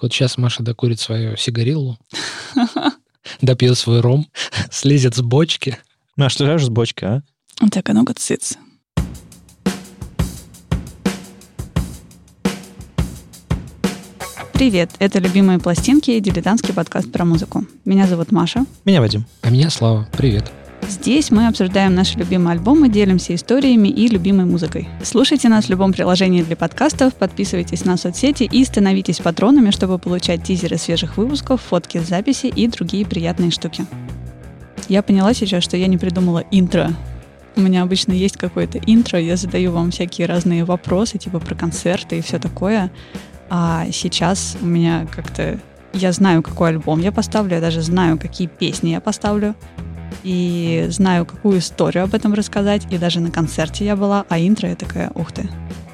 Вот сейчас Маша докурит свою сигариллу, допьет свой ром, слезет с бочки. Маш, ты знаешь с бочки, а? Так, а ну-ка, цыц. Привет, это «Любимые пластинки» и дилетантский подкаст про музыку. Меня зовут Маша. Меня Вадим. А меня Слава. Привет. Здесь мы обсуждаем наши любимые альбомы, делимся историями и любимой музыкой. Слушайте нас в любом приложении для подкастов, подписывайтесь на соцсети и становитесь патронами, чтобы получать тизеры свежих выпусков, фотки с записи и другие приятные штуки. Я поняла сейчас, что я не придумала интро. У меня обычно есть какое-то интро, я задаю вам всякие разные вопросы, типа про концерты и все такое. А сейчас у меня как-то... Я знаю, какой альбом я поставлю, я даже знаю, какие песни я поставлю и знаю, какую историю об этом рассказать. И даже на концерте я была, а интро я такая, ух ты.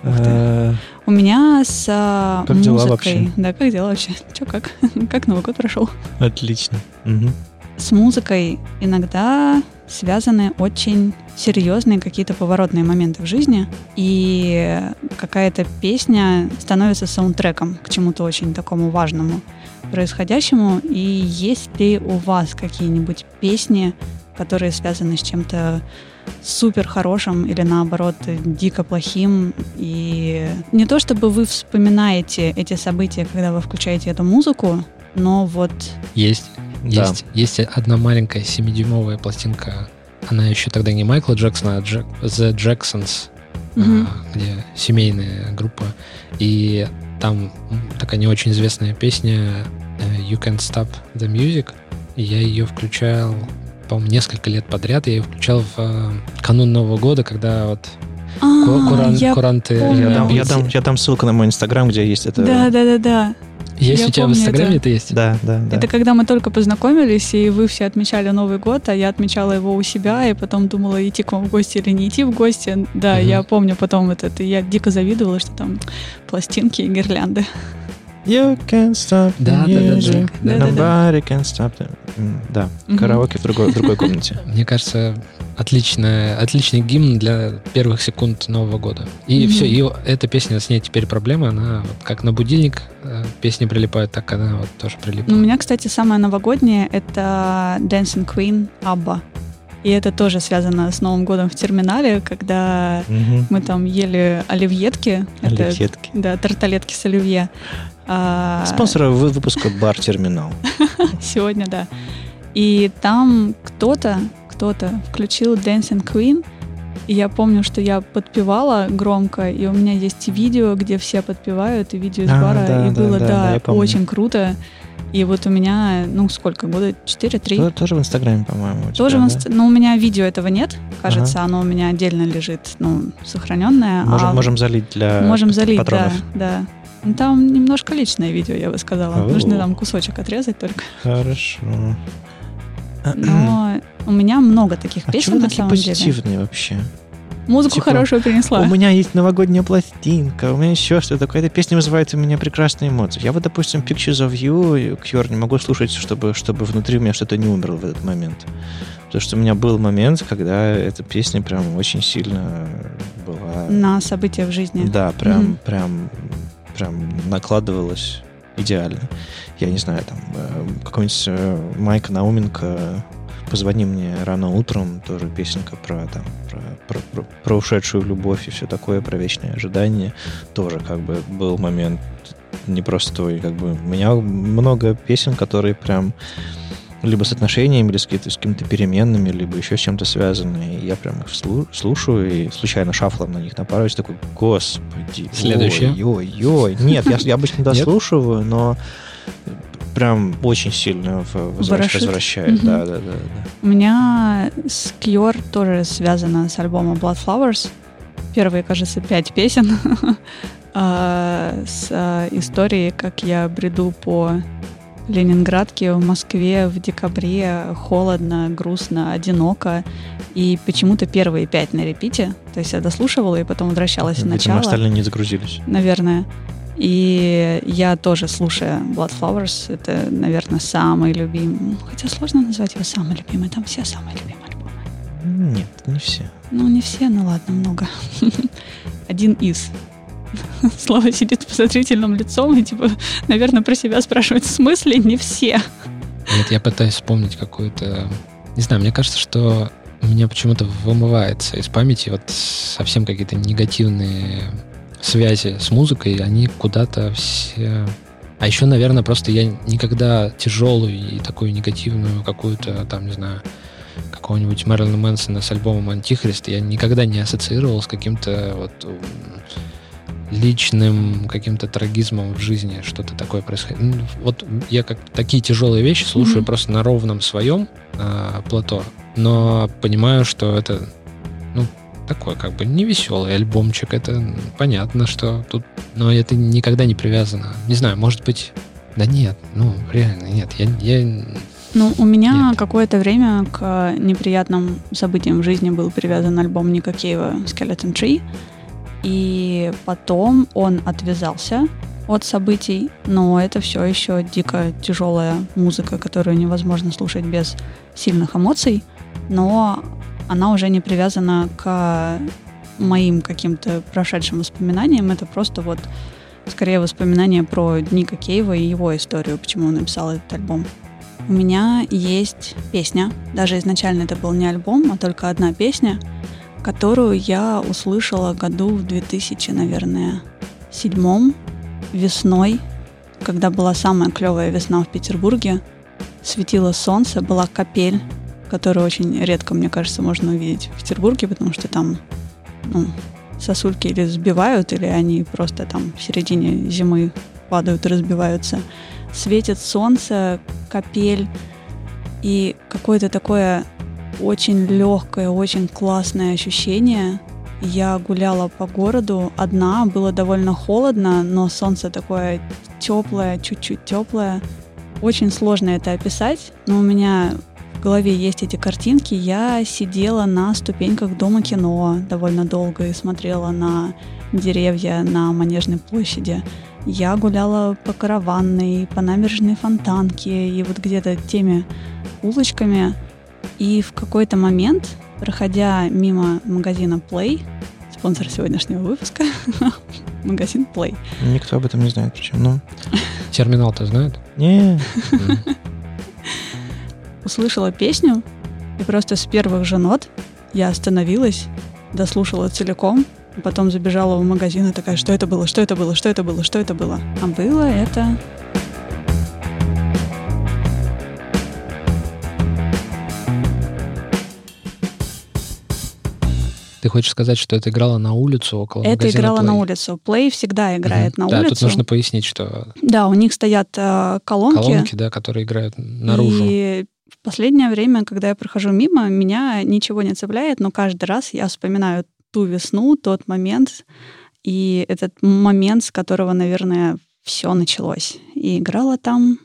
Ух ты. Э, У меня с а, Как дела музыкой... вообще? Да, как дела вообще? Че, как? Как Новый год прошел? Отлично. Мгм. С музыкой иногда связаны очень серьезные какие-то поворотные моменты в жизни, и какая-то песня становится саундтреком к чему-то очень такому важному происходящему. И есть ли у вас какие-нибудь песни, которые связаны с чем-то супер хорошим или наоборот дико плохим. И не то чтобы вы вспоминаете эти события, когда вы включаете эту музыку, но вот Есть. Да. Есть, есть одна маленькая 7-дюймовая пластинка. Она еще тогда не Майкла Джексона, а Джек- The Jacksons, а, где семейная группа. И там такая не очень известная песня э, You Can't Stop the Music. Я ее включал, по-моему, несколько лет подряд. Я ее включал в э, канун Нового года, когда вот А, куран- я куранты... Я дам, я, дам, я дам ссылку на мой инстаграм, где есть это. Да, да, да, да. Есть я у тебя в Инстаграме это. это есть? Да, да, да. Это когда мы только познакомились, и вы все отмечали Новый год, а я отмечала его у себя, и потом думала, идти к вам в гости или не идти в гости. Да, Мгм. я помню потом этот, и я дико завидовала, что там пластинки и гирлянды. You can't stop the Да, music. Да, да, да. Nobody can stop the... Да, Мгм. караоке в другой, в другой комнате. Мне кажется, отличная, отличный гимн для первых секунд Нового года. И Мгм. все, и эта песня с ней теперь проблема. Она вот как на будильник э, песни прилипают, так она вот тоже прилипла. Ну, У меня, кстати, самое новогоднее — это Dancing Queen Абба. И это тоже связано с Новым годом в терминале, когда Мгм. мы там ели оливьетки. Это, Оливьетки. да, тарталетки с оливье. А, Спонсор вы- выпуска Бар Терминал. Сегодня, да. И там кто-то, кто-то включил Dancing Queen, и я помню, что я подпевала громко, и у меня есть видео, где все подпевают, и видео из А, бара, да, и да, было, да, да, да, очень круто. И вот у меня, ну, сколько, года? 4-3? Тоже, тоже в Инстаграме, по-моему. Тоже тебя, в да? инст- Но у меня видео этого нет, кажется, оно у меня отдельно лежит, ну, сохраненное. Можем, а можем залить для можем залить, патронов. да, да. Ну, Там немножко личное видео, я бы сказала. О. Нужно там кусочек отрезать только. Хорошо. Но у меня много таких А песен на такие самом деле. позитивные вообще? Музыку Типа, хорошую принесла. У меня есть новогодняя пластинка, у меня еще что-то такое. Эта песня вызывает у меня прекрасные эмоции. Я вот, допустим, Pictures of You, Cure, не могу слушать, чтобы, чтобы внутри у меня что-то не умерло в этот момент. Потому что у меня был момент, когда эта песня прям очень сильно была... На события в жизни. Да, прям, Мгм. прям, прям накладывалась идеально. Я не знаю, там, э, какой-нибудь э, Майк Науменко «Позвони мне рано утром», тоже песенка про, там, про, про, про- про ушедшую любовь и все такое, про вечное ожидание. Тоже как бы был момент непростой. Как бы. У меня много песен, которые прям либо с отношениями, или с, какими-то, с какими-то переменными, либо еще с чем-то связаны. И я прям их слу- слушаю и случайно шафлом на них напарываюсь, такой, господи. Следующее. Ой-ой-ой. Нет, я, я обычно дослушиваю, но прям очень сильно возвращ- возвращает. Мгм. Да, да, да, да. У меня с Cure тоже связано с альбомом Blood Flowers. Первые, кажется, пять песен. А, С а, историей, как я бреду по Ленинградке в Москве в декабре холодно, грустно, одиноко. И почему-то первые пять на репите. То есть я дослушивала и потом возвращалась в Видимо, начало. остальные не загрузились. наверное. И я тоже слушаю Blood Flowers. Это, наверное, самый любимый. Хотя сложно назвать его самый любимый. Там все самые любимые альбомы. Нет, не все. Ну, не все, ну ладно, много. Один из. Слава сидит с подозрительным лицом и, типа, наверное, про себя спрашивает, смысле не все? Нет, я пытаюсь вспомнить какую-то... Не знаю, мне кажется, что у меня почему-то вымывается из памяти вот совсем какие-то негативные связи с музыкой, они куда-то все... А еще, наверное, просто я никогда тяжелую и такую негативную какую-то, там, не знаю, какого-нибудь Мэрилина Мэнсона с альбомом «Антихрист» я никогда не ассоциировал с каким-то вот личным каким-то трагизмом в жизни, что-то такое происходит. Ну, вот я как такие тяжелые вещи слушаю mm-hmm. просто на ровном своем э, плато, но понимаю, что это ну, такой как бы не веселый альбомчик, это понятно, что тут, но это никогда не привязано. Не знаю, может быть, да нет, ну реально нет, я, я ну, у меня Нет. какое-то время к неприятным событиям в жизни был привязан альбом Ника Кейва «Skeleton Tree», и потом он отвязался от событий, но это все еще дико тяжелая музыка, которую невозможно слушать без сильных эмоций, но она уже не привязана к моим каким-то прошедшим воспоминаниям, это просто вот скорее воспоминания про Ника Кейва и его историю, почему он написал этот альбом. У меня есть песня, даже изначально это был не альбом, а только одна песня, которую я услышала году в 2000, наверное, седьмом, весной, когда была самая клевая весна в Петербурге, светило солнце, была капель, которую очень редко, мне кажется, можно увидеть в Петербурге, потому что там ну, сосульки или сбивают, или они просто там в середине зимы падают и разбиваются. Светит солнце, капель и какое-то такое очень легкое, очень классное ощущение. Я гуляла по городу одна, было довольно холодно, но солнце такое теплое, чуть-чуть теплое. Очень сложно это описать, но у меня в голове есть эти картинки. Я сидела на ступеньках дома кино довольно долго и смотрела на деревья на Манежной площади. Я гуляла по караванной, по набережной Фонтанке и вот где-то теми улочками. И в какой-то момент, проходя мимо магазина Play, спонсор сегодняшнего выпуска, магазин Play. Никто об этом не знает, причем, ну. Терминал-то знает? Не. Услышала песню, и просто с первых же нот я остановилась, дослушала целиком, Потом забежала в магазин и такая, что это было, что это было, что это было, что это было. А было это... Ты хочешь сказать, что это играло на улицу около Это играло Play? на улицу. Play всегда играет угу. на да, улицу. тут нужно пояснить, что... Да, у них стоят э, колонки. Колонки, да, которые играют наружу. И в последнее время, когда я прохожу мимо, меня ничего не цепляет, но каждый раз я вспоминаю ту весну, тот момент, и этот момент, с которого, наверное, все началось. И играла там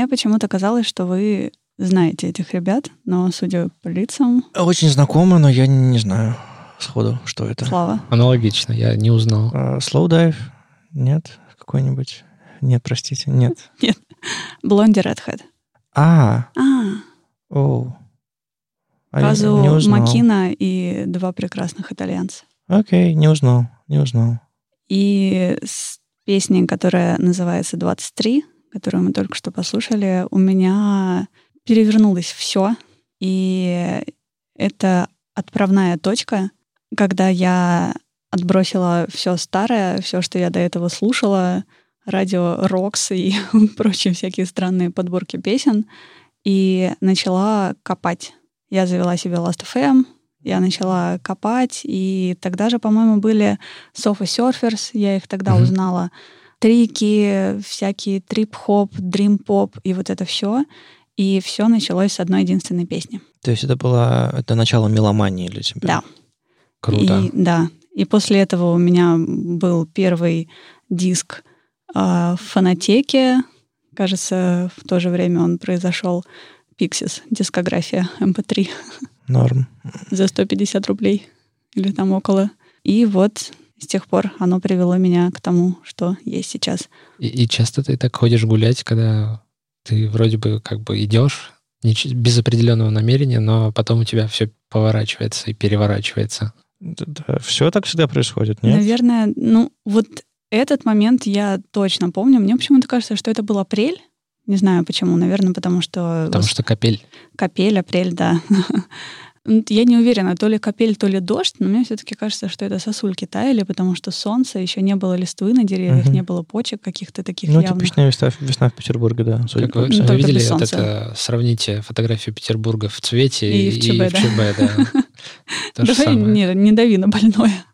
Мне почему-то казалось, что вы знаете этих ребят, но, судя по лицам, Очень знакомо, но я не знаю сходу, что это. Слава. Аналогично, я не узнал. А, Slow Dive? Нет? Какой-нибудь? Нет, простите, нет. Блонди Redhead. А, А, о. А. Макина и два прекрасных итальянца. Окей, не узнал, не узнал. И с песней, которая называется «23», которую мы только что послушали, у меня перевернулось все. И это отправная точка, когда я отбросила все старое, все, что я до этого слушала, радио Рокс и прочие всякие странные подборки песен, и начала копать. Я завела себе Last.fm, я начала копать, и тогда же, по-моему, были Sofa Surfers, я их тогда Мгм. узнала. Трики, всякие трип-хоп, дрим-поп и вот это все. И все началось с одной единственной песни. То есть это было это начало меломании для тебя? Да. Круто. И, да. И после этого у меня был первый диск а, в фонотеке. Кажется, в то же время он произошел. Pixies, дискография MP3 Норм. за 150 рублей или там около. И вот с тех пор оно привело меня к тому, что есть сейчас. И, и часто ты так ходишь гулять, когда ты вроде бы как бы идешь без определенного намерения, но потом у тебя все поворачивается и переворачивается. все так всегда происходит, нет? Наверное, ну вот этот момент я точно помню. Мне почему-то кажется, что это был апрель. Не знаю почему. Наверное, потому что Потому что капель. капель, апрель, да. Ну, Я не уверена, то ли капель, то ли дождь, но мне все-таки кажется, что это сосульки таяли, потому что солнце, еще не было листвы на деревьях, Мгм. не было почек каких-то таких Ну, явных. типичная весна, весна в Петербурге, да. судя Как вы, только видели вот это, сравните фотографию Петербурга в цвете И в ЧБ, да. ЧБ, да. Давай не, не дави на больное.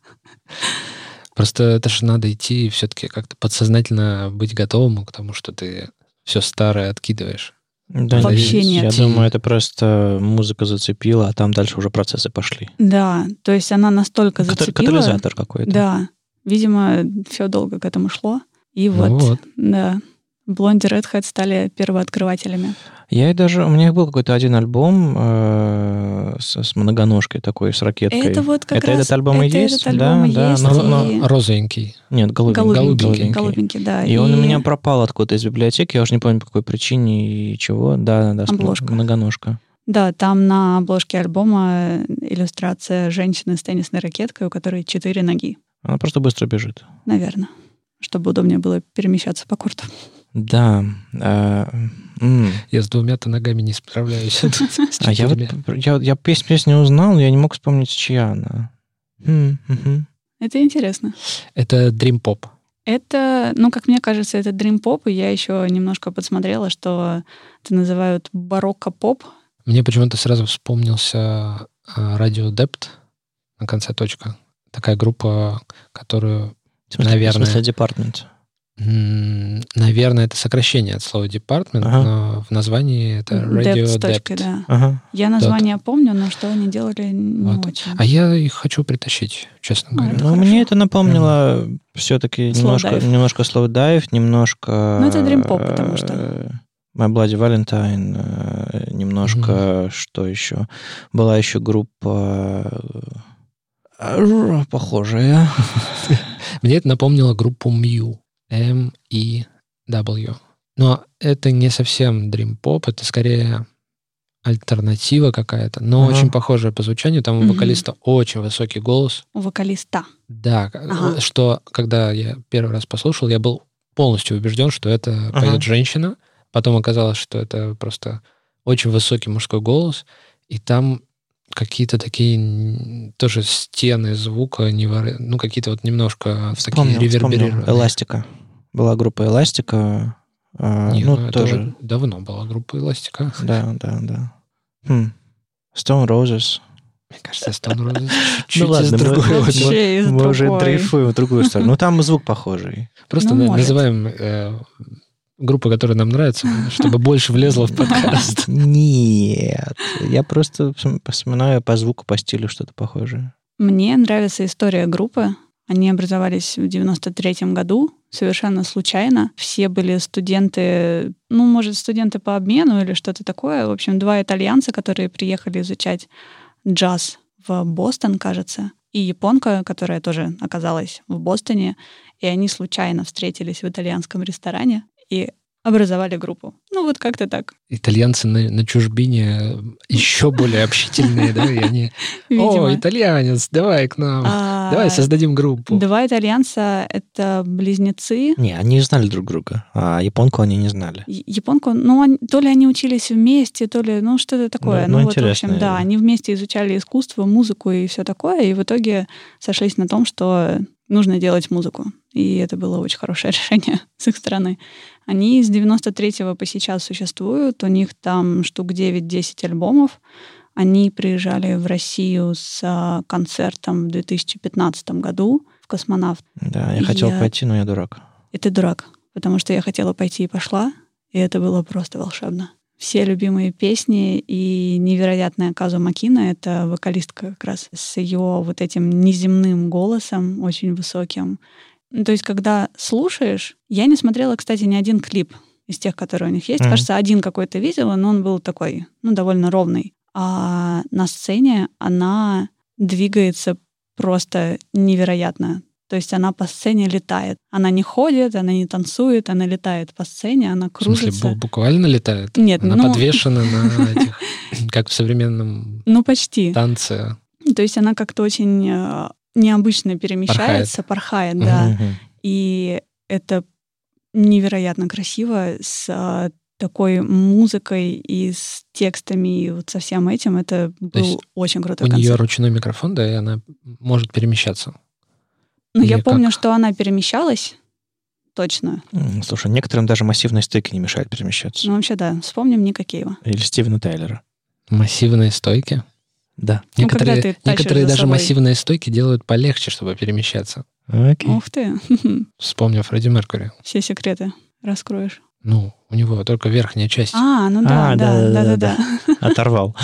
Просто это же надо идти все-таки как-то подсознательно быть готовым к тому, что ты все старое откидываешь. Да, Вообще я нет. думаю, это просто музыка зацепила, а там дальше уже процессы пошли. Да, то есть она настолько зацепила. Катализатор какой-то. Да, видимо, все долго к этому шло. И вот, Ну вот. да, Блонди Redhead стали первооткрывателями. Я и даже... У меня был какой-то один альбом э, с, с многоножкой такой, с ракеткой. Это вот как Это раз... этот альбом и это есть? Этот альбом и Да, да, есть, но- и но- Розовенький. Нет, голубенький. голубенький, голубенький. голубенький, да. И, он у меня пропал откуда-то из библиотеки, я уже не помню по какой причине и чего. Да, да, да, Обложка. многоножка. Да, там на обложке альбома иллюстрация женщины с теннисной ракеткой, у которой четыре ноги, Она просто быстро бежит. наверное, чтобы удобнее было перемещаться по корту. Да. э, м. Я с двумя-то ногами не справляюсь. А я вот я, я пес- песню узнал, но я не мог вспомнить, чья она. Это интересно. Это Dream Pop. Это, ну, как мне кажется, это Dream Pop, и я еще немножко подсмотрела, что это называют барокко-поп. Мне почему-то сразу вспомнился а, Radio Dept на конце точка. Такая группа, которую, В смысле- Наверное. В смысле, департмент. Наверное, это сокращение от слова department, Ага. но в названии это Dept Radio с точкой, Dept. да. Ага. Я название помню, но что они делали, не Вот. очень. А я их хочу притащить, честно А, говоря. Ну, хорошо. мне это напомнило все-таки Slow немножко, dive. немножко slow dive, немножко... Ну, это dream pop, потому что- э, My Bloody Valentine, э, немножко, что еще? Была еще группа э, похожая. Мне это напомнило группу Mew. M-E-W. Но это не совсем Dream Pop, это скорее альтернатива какая-то, но Ага. очень похожая по звучанию. Там у вокалиста очень высокий голос. У вокалиста. Да, Ага. что когда я первый раз послушал, я был полностью убежден, что это Ага. поет женщина. Потом оказалось, что это просто очень высокий мужской голос. И там какие-то такие тоже стены звука, невор- ну, какие-то вот немножко такие Вспомнил, вспомнил. реверберированные. Эластика. Была группа Эластика. а, Не, ну, ну, это тоже. давно была группа Эластика. Да, да, да. Хм. Stone Roses. Мне кажется, Stone Roses чуть-чуть Ну ладно, из мы- другой мы- из Мы уже дрейфуем в другую сторону. Ну, там звук похожий. Просто Ну, называем э, группу, которая нам нравится, чтобы больше влезло в подкаст. Нет. Я просто вспом- вспоминаю по звуку, по стилю что-то похожее. Мне нравится история группы. Они образовались в 93 году совершенно случайно. Все были студенты, ну, может, студенты по обмену или что-то такое. В общем, два итальянца, которые приехали изучать джаз в Бостон, кажется, и японка, которая тоже оказалась в Бостоне, и они случайно встретились в итальянском ресторане, и образовали группу. Ну, вот как-то так. Итальянцы на, на чужбине еще более общительные, да, и они, о, итальянец, давай к нам, а, давай создадим группу. Два итальянца — это близнецы. Не, они знали друг друга, а японку они не знали. Японку, ну, то ли они учились вместе, то ли, ну, что-то такое. Ну, ну вот, в общем, да, они вместе изучали искусство, музыку и все такое, и в итоге сошлись на том, что нужно делать музыку. И это было очень хорошее решение с их стороны. Они с 93-го по сейчас существуют, у них там штук 9-10 альбомов. Они приезжали в Россию с а, концертом в 2015 году в «Космонавт». Да, я и хотел я... пойти, но я дурак. И ты дурак, потому что я хотела пойти и пошла, и это было просто волшебно. Все любимые песни и невероятная Казу Макина — это вокалистка как раз с ее вот этим неземным голосом, очень высоким. То есть, когда слушаешь, я не смотрела, кстати, ни один клип из тех, которые у них есть. Mm-hmm. Кажется, один какой-то видела, но он был такой, ну, довольно ровный. А на сцене она двигается просто невероятно. То есть она по сцене летает. Она не ходит, она не танцует, она летает по сцене, она кружится. В смысле, буквально летает? Нет, она ну... подвешена на этих, как в современном ну, почти. танце. То есть она как-то очень э, необычно перемещается, порхает, порхает да. И это невероятно красиво с а, такой музыкой и с текстами, и вот со всем этим. Это был очень крутой у концерт. нее ручной микрофон, да, и она может перемещаться. Ну, я помню, как? что она перемещалась, точно. Слушай, некоторым даже массивные стойки не мешают перемещаться. Ну, вообще, да. Вспомним Ника Кейва. Или Стивена Тайлера. Массивные стойки? Да. Ну, некоторые некоторые даже собой... массивные стойки делают полегче, чтобы перемещаться. Окей. Ух ты. Вспомнил Фредди Меркури. Все секреты раскроешь. Ну, у него только верхняя часть. А, ну да, а, да, да, да, да, да. Оторвал.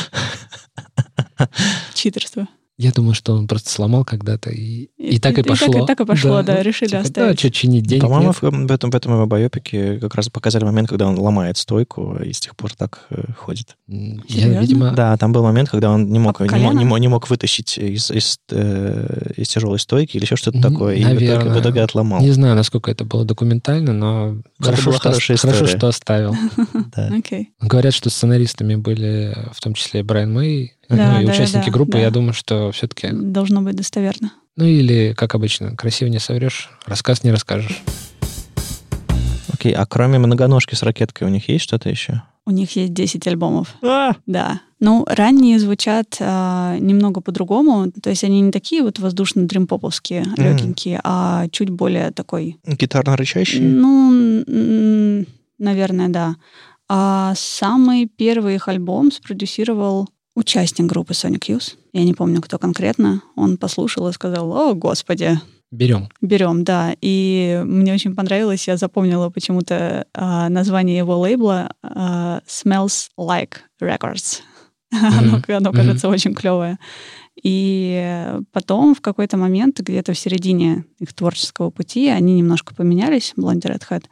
Читерство. Я думаю, что он просто сломал когда-то, и, и, и так и, и пошло. Так, и так и пошло, да, да решили типа, оставить. Да, что чинить, денег По-моему, нет. в этом, в этом его байопике как раз показали момент, когда он ломает стойку, и с тех пор так э, ходит. Я, видимо... Да, там был момент, когда он не мог, не мог, не, мог, не мог вытащить из, из, э, из тяжелой стойки или еще что-то такое, Наверное. и в итоге, в итоге отломал. Не знаю, насколько это было документально, но хорошо, что, хорошо, что оставил. Говорят, что сценаристами были в том числе и Брайан Мэй, да, ну, и да, участники да, группы, да. я думаю, что все-таки... Должно быть достоверно. Ну или, как обычно, красиво не соврешь, рассказ не расскажешь. Окей, а кроме многоножки с ракеткой у них есть что-то еще? У них есть 10 альбомов. А! Да. Ну, ранние звучат а, немного по-другому. То есть они не такие вот воздушно-дримпоповские, mm. легенькие, а чуть более такой... Гитарно-рычащий? Ну, наверное, да. А самый первый их альбом спродюсировал участник группы Sonic Youth. Я не помню, кто конкретно. Он послушал и сказал, о, господи. Берем. Берем, да. И мне очень понравилось, я запомнила почему-то а, название его лейбла а, Smells Like Records. Mm-hmm. оно, оно, кажется, mm-hmm. очень клевое. И потом в какой-то момент, где-то в середине их творческого пути, они немножко поменялись, Blondie Red Hat,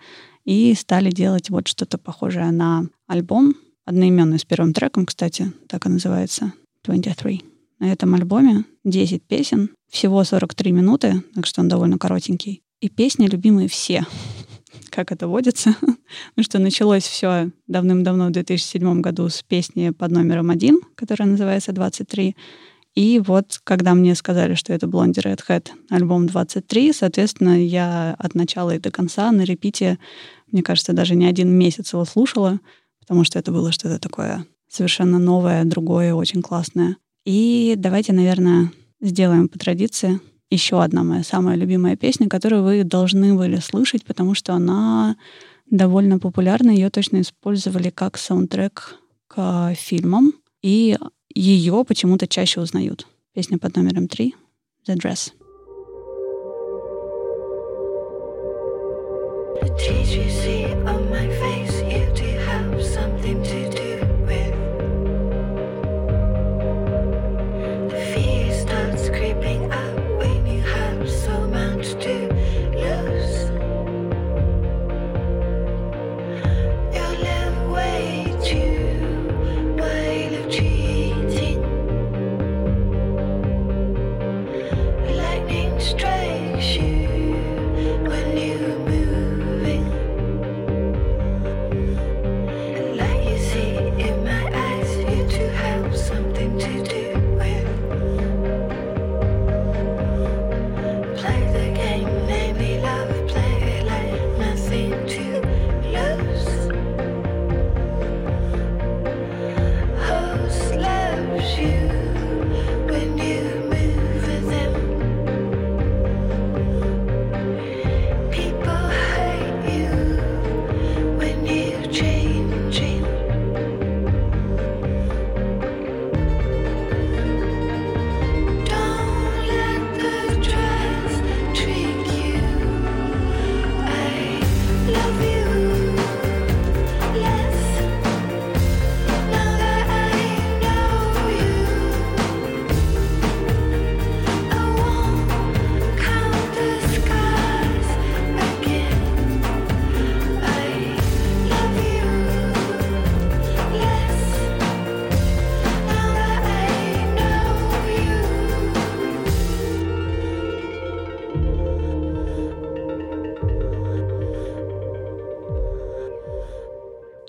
и стали делать вот что-то похожее на альбом, одноименный с первым треком, кстати, так и называется, 23. На этом альбоме 10 песен, всего 43 минуты, так что он довольно коротенький. И песни любимые все, как это водится. ну что началось все давным-давно в 2007 году с песни под номером один, которая называется 23. И вот, когда мне сказали, что это Blondie Redhead альбом 23, соответственно, я от начала и до конца на репите, мне кажется, даже не один месяц его слушала потому что это было что-то такое совершенно новое, другое, очень классное. И давайте, наверное, сделаем по традиции еще одна моя самая любимая песня, которую вы должны были слышать, потому что она довольно популярна. Ее точно использовали как саундтрек к фильмам, и ее почему-то чаще узнают. Песня под номером три «The Dress». The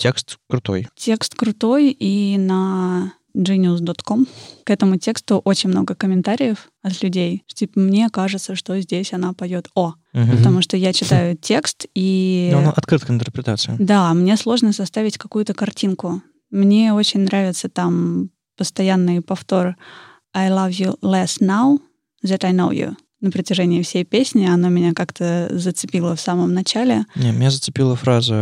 Текст крутой. Текст крутой, и на genius.com. К этому тексту очень много комментариев от людей. Типа, мне кажется, что здесь она поет О. Мгм. Потому что я читаю текст, и... Ну, она открыта к интерпретации. Да, мне сложно составить какую-то картинку. Мне очень нравится там постоянный повтор I love you less now that I know you. На протяжении всей песни оно меня как-то зацепило в самом начале. Не, меня зацепила фраза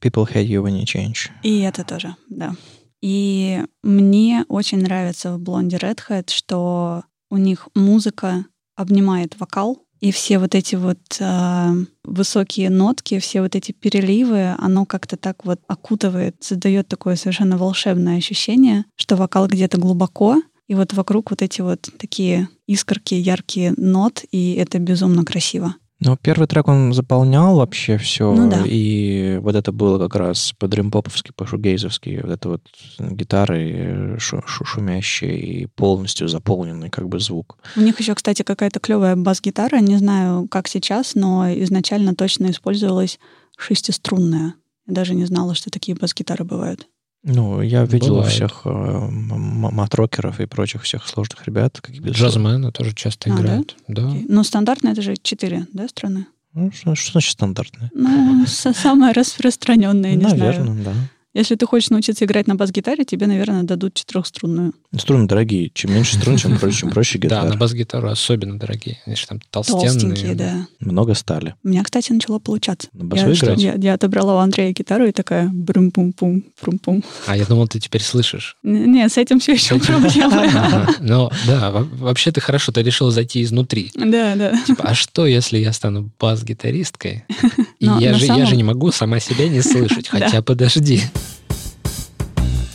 «People hate you when you change». И это тоже, да. И мне очень нравится в Блонде Redhead, что у них музыка обнимает вокал, и все вот эти вот э, высокие нотки, все вот эти переливы, оно как-то так вот окутывает, создает такое совершенно волшебное ощущение, что вокал где-то глубоко, и вот вокруг вот эти вот такие искорки, яркие нот, и это безумно красиво. Ну, первый трек он заполнял вообще все, Ну да. и вот это было как раз по-дримпоповски, по-шугейзовски, вот это вот гитары шу- шу- шумящие и полностью заполненный как бы звук. У них еще, кстати, какая-то клевая бас-гитара, не знаю, как сейчас, но изначально точно использовалась шестиструнная. Я даже не знала, что такие бас-гитары бывают. Ну, я видел Бывает. всех э, матрокеров и прочих всех сложных ребят. Джазмены тоже часто А, да? играют. Да. Окей. Ну, стандартно это же четыре, да, струны? Ну, что, что значит стандартные? Ну, самое распространенное, не знаю. Наверное, да. Если ты хочешь научиться играть на бас-гитаре, тебе, наверное, дадут четырехструнную. Струны дорогие. Чем меньше струн, чем проще, чем проще Да, гитара. на бас-гитару особенно дорогие. Они же там толстенные. Толстенькие, да. Много стали. У меня, кстати, начало получаться. На басу Я, играть? я, я отобрала у Андрея гитару и такая брум-пум-пум, прум-пум. А я думал, ты теперь слышишь. Н- Нет, с этим все еще проблемы. Ну, да, во- вообще ты хорошо, ты решил зайти изнутри. Да, да. Типа, а что, если я стану бас-гитаристкой? Я же, я самом- же не могу сама себя не слышать. Да. Хотя подожди.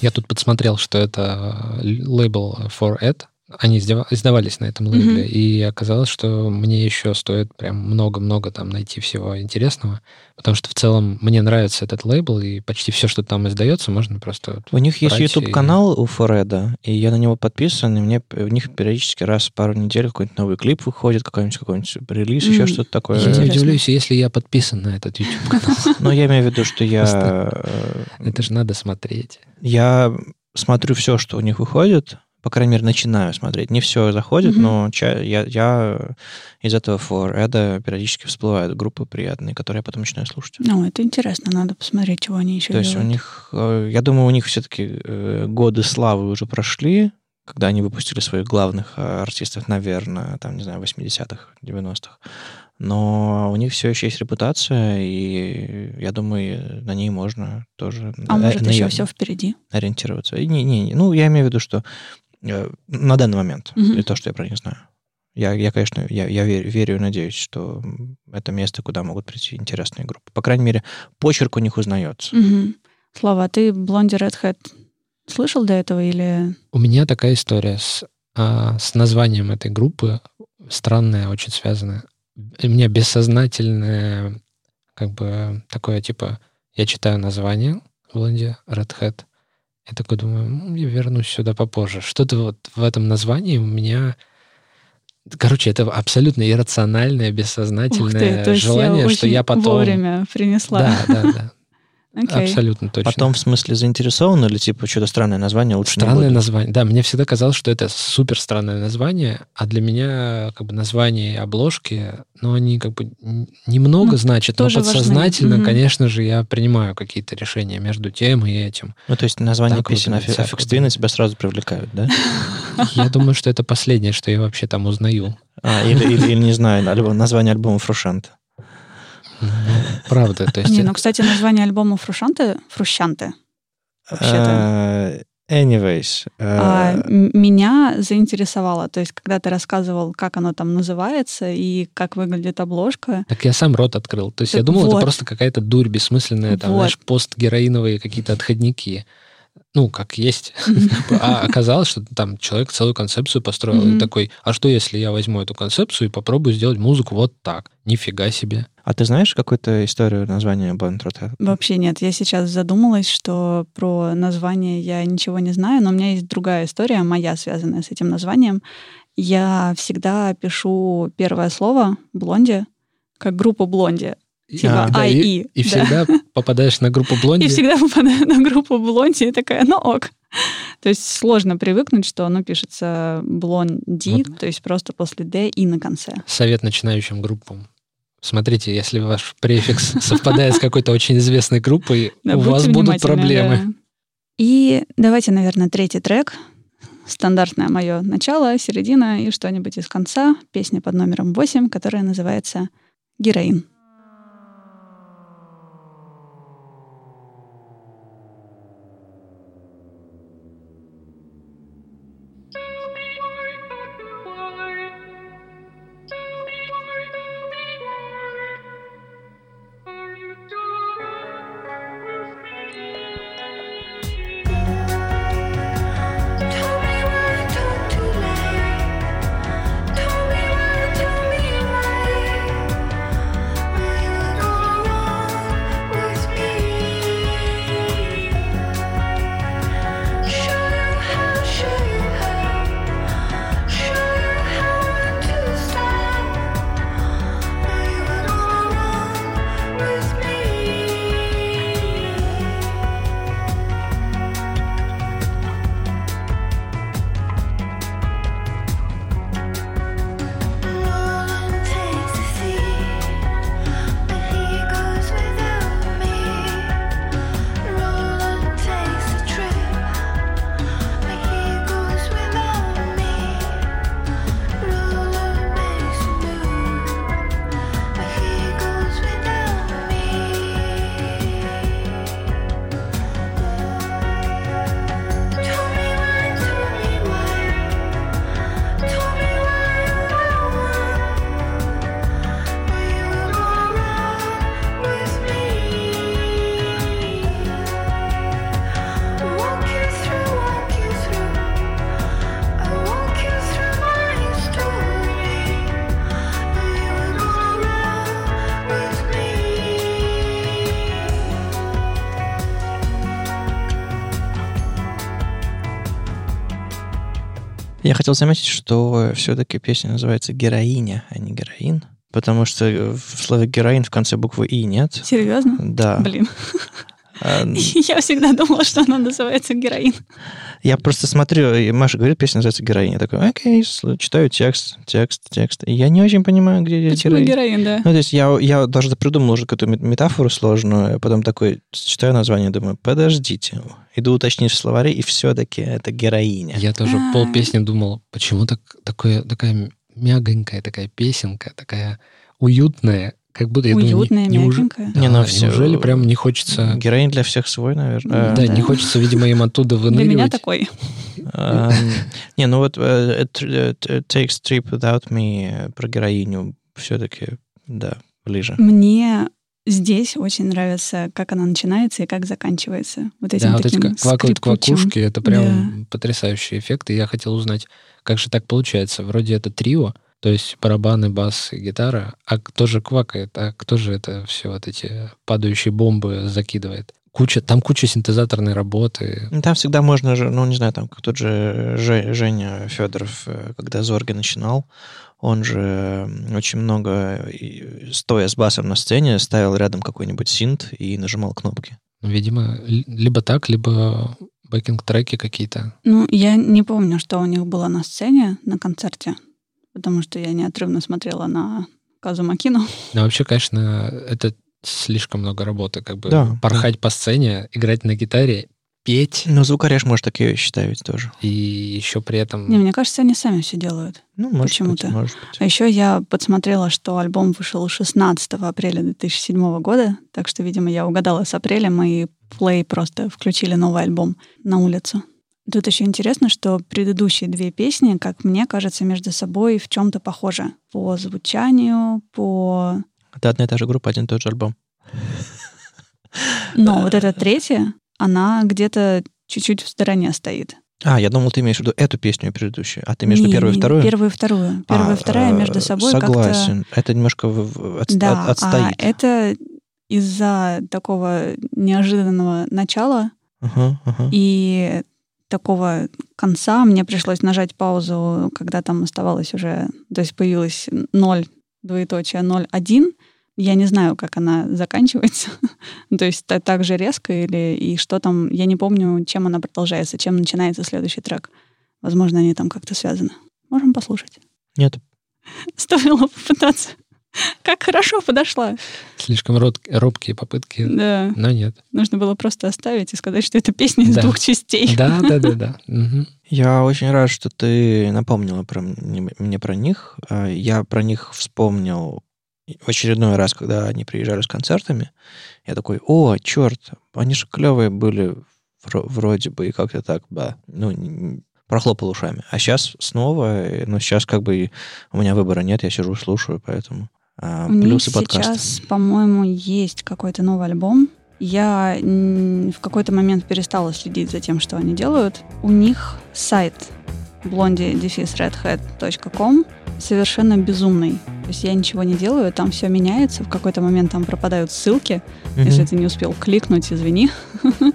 Я тут подсмотрел, что это э, лейбл For Ed. Они издавались на этом лейбле, Мгм. и оказалось, что мне еще стоит прям много-много там найти всего интересного, потому что в целом мне нравится этот лейбл, и почти все, что там издается, можно просто... вот- У них есть YouTube-канал у Фореда, и я на него подписан, и мне у них периодически раз в пару недель какой-нибудь новый клип выходит, какой-нибудь какой-нибудь релиз, еще М. что-то такое. Я не удивлюсь, если я подписан на этот YouTube-канал. Но я имею в виду, что я... Э, Это же надо смотреть. Я смотрю все, что у них выходит, по крайней мере, начинаю смотреть. Не все заходит, Мгм. но ча- я, я из этого Фореда периодически всплывают группы приятные, которые я потом начинаю слушать. Ну, это интересно, надо посмотреть, чего они еще То есть у делают. них, э, я думаю, у них все-таки годы славы уже прошли, когда они выпустили своих главных э, артистов, наверное, там, не знаю, 80-х, 90-х. Но у них все еще есть репутация, и я думаю, на ней можно тоже А э, может, на еще все впереди. ориентироваться. Не, не, не, ну, я имею в виду, что э, на данный момент, Мгм. и то, что я про них знаю. Я, я конечно, я, я верю, верю и надеюсь, что это место, куда могут прийти интересные группы. По крайней мере, почерк у них узнается. Мгм. Слава, а ты Блонди Redhead слышал до этого или... У меня такая история с, а, с названием этой группы странная, очень связанная. У меня бессознательное, как бы, такое, типа, я читаю название Блонди Hat, я такой думаю, «М, я вернусь сюда попозже. Что-то вот в этом названии у меня... Короче, это абсолютно иррациональное, Ух ты, бессознательное есть желание, я что я потом... вовремя принесла. Да, да, да. Окей. Абсолютно точно. Потом, в смысле, заинтересован или, типа, что-то странное название лучше не Странное буду? название. Да, мне всегда казалось, что это супер странное название, а для меня как бы название и обложки, ну, они как бы немного Ну, значат, но тоже важны. подсознательно, Мгм. конечно же, я принимаю какие-то решения между тем и этим. Ну, то есть название Так вот, песен всяко Аффикс Твин тебя сразу привлекают, да? Я думаю, что это последнее, что я вообще там узнаю. А, или, или- или, не знаю, альбом- название альбома Фрушант. Правда, то есть... Не, ну, кстати, название альбома Фрушанте Фрущанте. Вообще-то. Э, Anyways. э, А, меня заинтересовало. То есть, когда ты рассказывал, как оно там называется и как выглядит обложка. Так я сам рот открыл. То есть я думал, вот. это просто какая-то дурь бессмысленная, там, Вот. знаешь, постгероиновые какие-то отходники. Ну, как есть. А оказалось, что там человек целую концепцию построил. И такой, а что, если я возьму эту концепцию и попробую сделать музыку вот так? Нифига себе. А ты знаешь какую-то историю названия Band Red Вообще нет. Я сейчас задумалась, что про название я ничего не знаю, но у меня есть другая история, моя, связанная с этим названием. Я всегда пишу первое слово «блонди» как группа «блонди». Типа А, да, I, и, и да. всегда попадаешь на группу Блонди. И всегда попадаю на группу Блонди и такая, ну ок. То есть сложно привыкнуть, что оно пишется Блонди, Вот. то есть просто после D и на конце. Совет начинающим группам. Смотрите, если ваш префикс совпадает с какой-то очень известной группой, Да, у вас будут проблемы. да. И давайте, наверное, третий трек. Стандартное мое начало, середина и что-нибудь из конца. Песня под номером 8, которая называется «Героин». Хотел заметить, что все-таки песня называется «Героиня», а не «Героин», потому что в слове «героин» в конце буквы «и» нет. Серьезно? Да. Блин, я всегда думала, что она называется «Героин». Я просто смотрю, и Маша говорит, песня называется «Героиня». Я такой, окей, читаю текст, текст, текст. И я не очень понимаю, где здесь героин. «Героин», да? Ну, то есть я, я даже придумал уже какую-то мет- метафору сложную, а потом такой читаю название, думаю, подождите. Иду уточнить в словаре, и все-таки это героиня. Я тоже А. пол песни думал, почему так, такое, такая мягонькая такая песенка, такая уютная, как будто я думаю, не- мягенькая. Да, Не, ну всё. неужели прям не хочется... Героин для всех свой, наверное. Да, да. не хочется, видимо, им оттуда Для выныривать. меня такой. Не, ну вот э, it, it takes trip without me э, про героиню все-таки, да, ближе. Мне здесь очень нравится, как она начинается и как заканчивается. Вот этим Да, вот эти квакают квакушки, это прям потрясающий эффект. И я хотел узнать, как же так получается. Вроде это трио, то есть барабаны, бас и гитара, а кто же квакает, а кто же это все вот эти падающие бомбы закидывает? Куча, там куча синтезаторной работы. Ну, Там всегда можно же, ну, не знаю, там как тот же Же- Женя Федоров, э, когда Зорги начинал, он же очень много, и, стоя с басом на сцене, ставил рядом какой-нибудь синт и нажимал кнопки. Ну, Видимо, ли- либо так, либо бэкинг-треки какие-то. Ну, я не помню, что у них было на сцене на концерте, потому что я неотрывно смотрела на Казу Макину. Но вообще, конечно, это слишком много работы. Как бы Да, порхать по сцене, играть на гитаре, петь, Ну, звукорежь может такие вещи ставить тоже. и еще при этом... Не, мне кажется, они сами все делают. Ну, может Почему-то. быть, может быть. А еще я подсмотрела, что альбом вышел 16 апреля 2007 года, так что, видимо, я угадала с апрелем, и Play просто включили новый альбом на улицу. Тут еще интересно, что предыдущие две песни, как мне кажется, между собой в чем-то похожи. По звучанию, по... Это одна и та же группа, один и тот же альбом. Но вот эта третья, она где-то чуть-чуть в стороне стоит. А, я думал, ты имеешь в виду эту песню и предыдущую. А ты виду Не, первую и вторую? Первую и вторую. Первая и А, вторая между э, собой как-то... Согласен. Это немножко от- Да, от- отстоит. а это из-за такого неожиданного начала Ага, ага. и такого конца мне пришлось нажать паузу, когда там оставалось уже, то есть появилось 0, двоеточие 0, 1, Я не знаю, как она заканчивается. То есть та- так же резко или и что там, я не помню, чем она продолжается, чем начинается следующий трек. Возможно, они там как-то связаны. Можем послушать. Нет, Стоило попытаться. Как хорошо подошла. Слишком род- робкие попытки, Да. но нет. Нужно было просто оставить и сказать, что это песня из Да. двух частей. Да, да, да, да. Я очень рад, что ты напомнила про мне, мне про них. А, Я про них вспомнил в очередной раз, когда они приезжали с концертами. Я такой, о, черт, они же клевые были вро- вроде бы, и как-то так, да, ну, прохлопал ушами. А сейчас снова, э, ну, сейчас как бы у меня выбора нет, я сижу, слушаю, поэтому У них плюсы подкаста. сейчас, по-моему, есть какой-то новый альбом. Я в какой-то момент перестала следить за тем, что они делают. У них сайт blondie-redhead.com совершенно безумный. То есть я ничего не делаю, там все меняется, в какой-то момент там пропадают ссылки, Мгм. если ты не успел кликнуть, извини.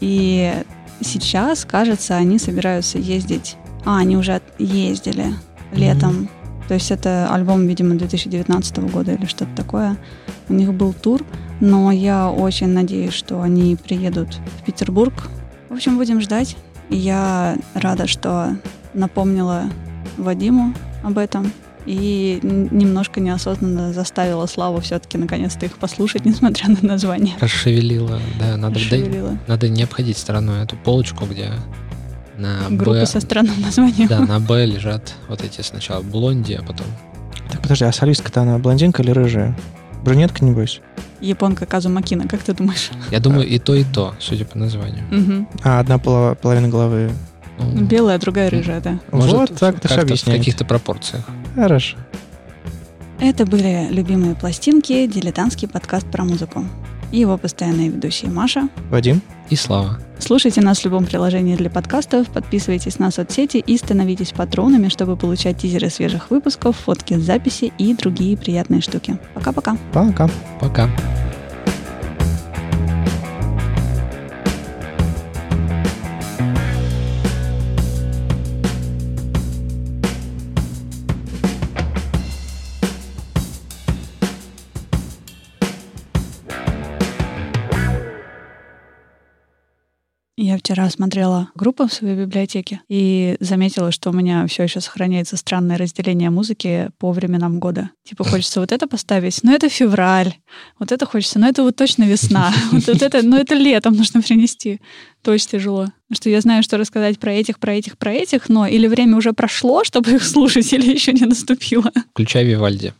И сейчас, кажется, они собираются ездить. А, они уже ездили летом. То есть это альбом, видимо, 2019 года или что-то такое. У них был тур, но я очень надеюсь, что они приедут в Петербург. В общем, будем ждать. И Я рада, что напомнила Вадиму об этом и немножко неосознанно заставила Славу все-таки наконец-то их послушать, несмотря на название. Расшевелила, да, надо, да, Расшевелила. надо не обходить стороной эту полочку, где на Группы Б, со странным названием. да, на Б лежат вот эти сначала блонди, а потом Так, подожди, а солистка-то она блондинка или рыжая? Брюнетка, небось? Японка Казу Макина, как ты думаешь? Я думаю, и то, и то, судя по названию. Мгм. А, одна поло- половина головы. Ну, Белая, другая рыжая, да. может, вот так ты как-то в объясняет. каких-то пропорциях. Хорошо. Это были «Любимые пластинки», дилетантский подкаст про музыку. И его постоянные ведущие Маша. Вадим? И слава. Слушайте нас в любом приложении для подкастов, подписывайтесь на соцсети и становитесь патронами, чтобы получать тизеры свежих выпусков, фотки с записи и другие приятные штуки. Пока-пока. Пока. Пока. Я вчера смотрела группу в своей библиотеке и заметила, что у меня все еще сохраняется странное разделение музыки по временам года. Типа хочется вот это поставить, но это февраль. Вот это хочется, но это вот точно весна. Вот, это, но это летом нужно принести. Очень тяжело. Что я знаю, что рассказать про этих, про этих, про этих, но или время уже прошло, чтобы их слушать, или еще не наступило. Включай Вивальди.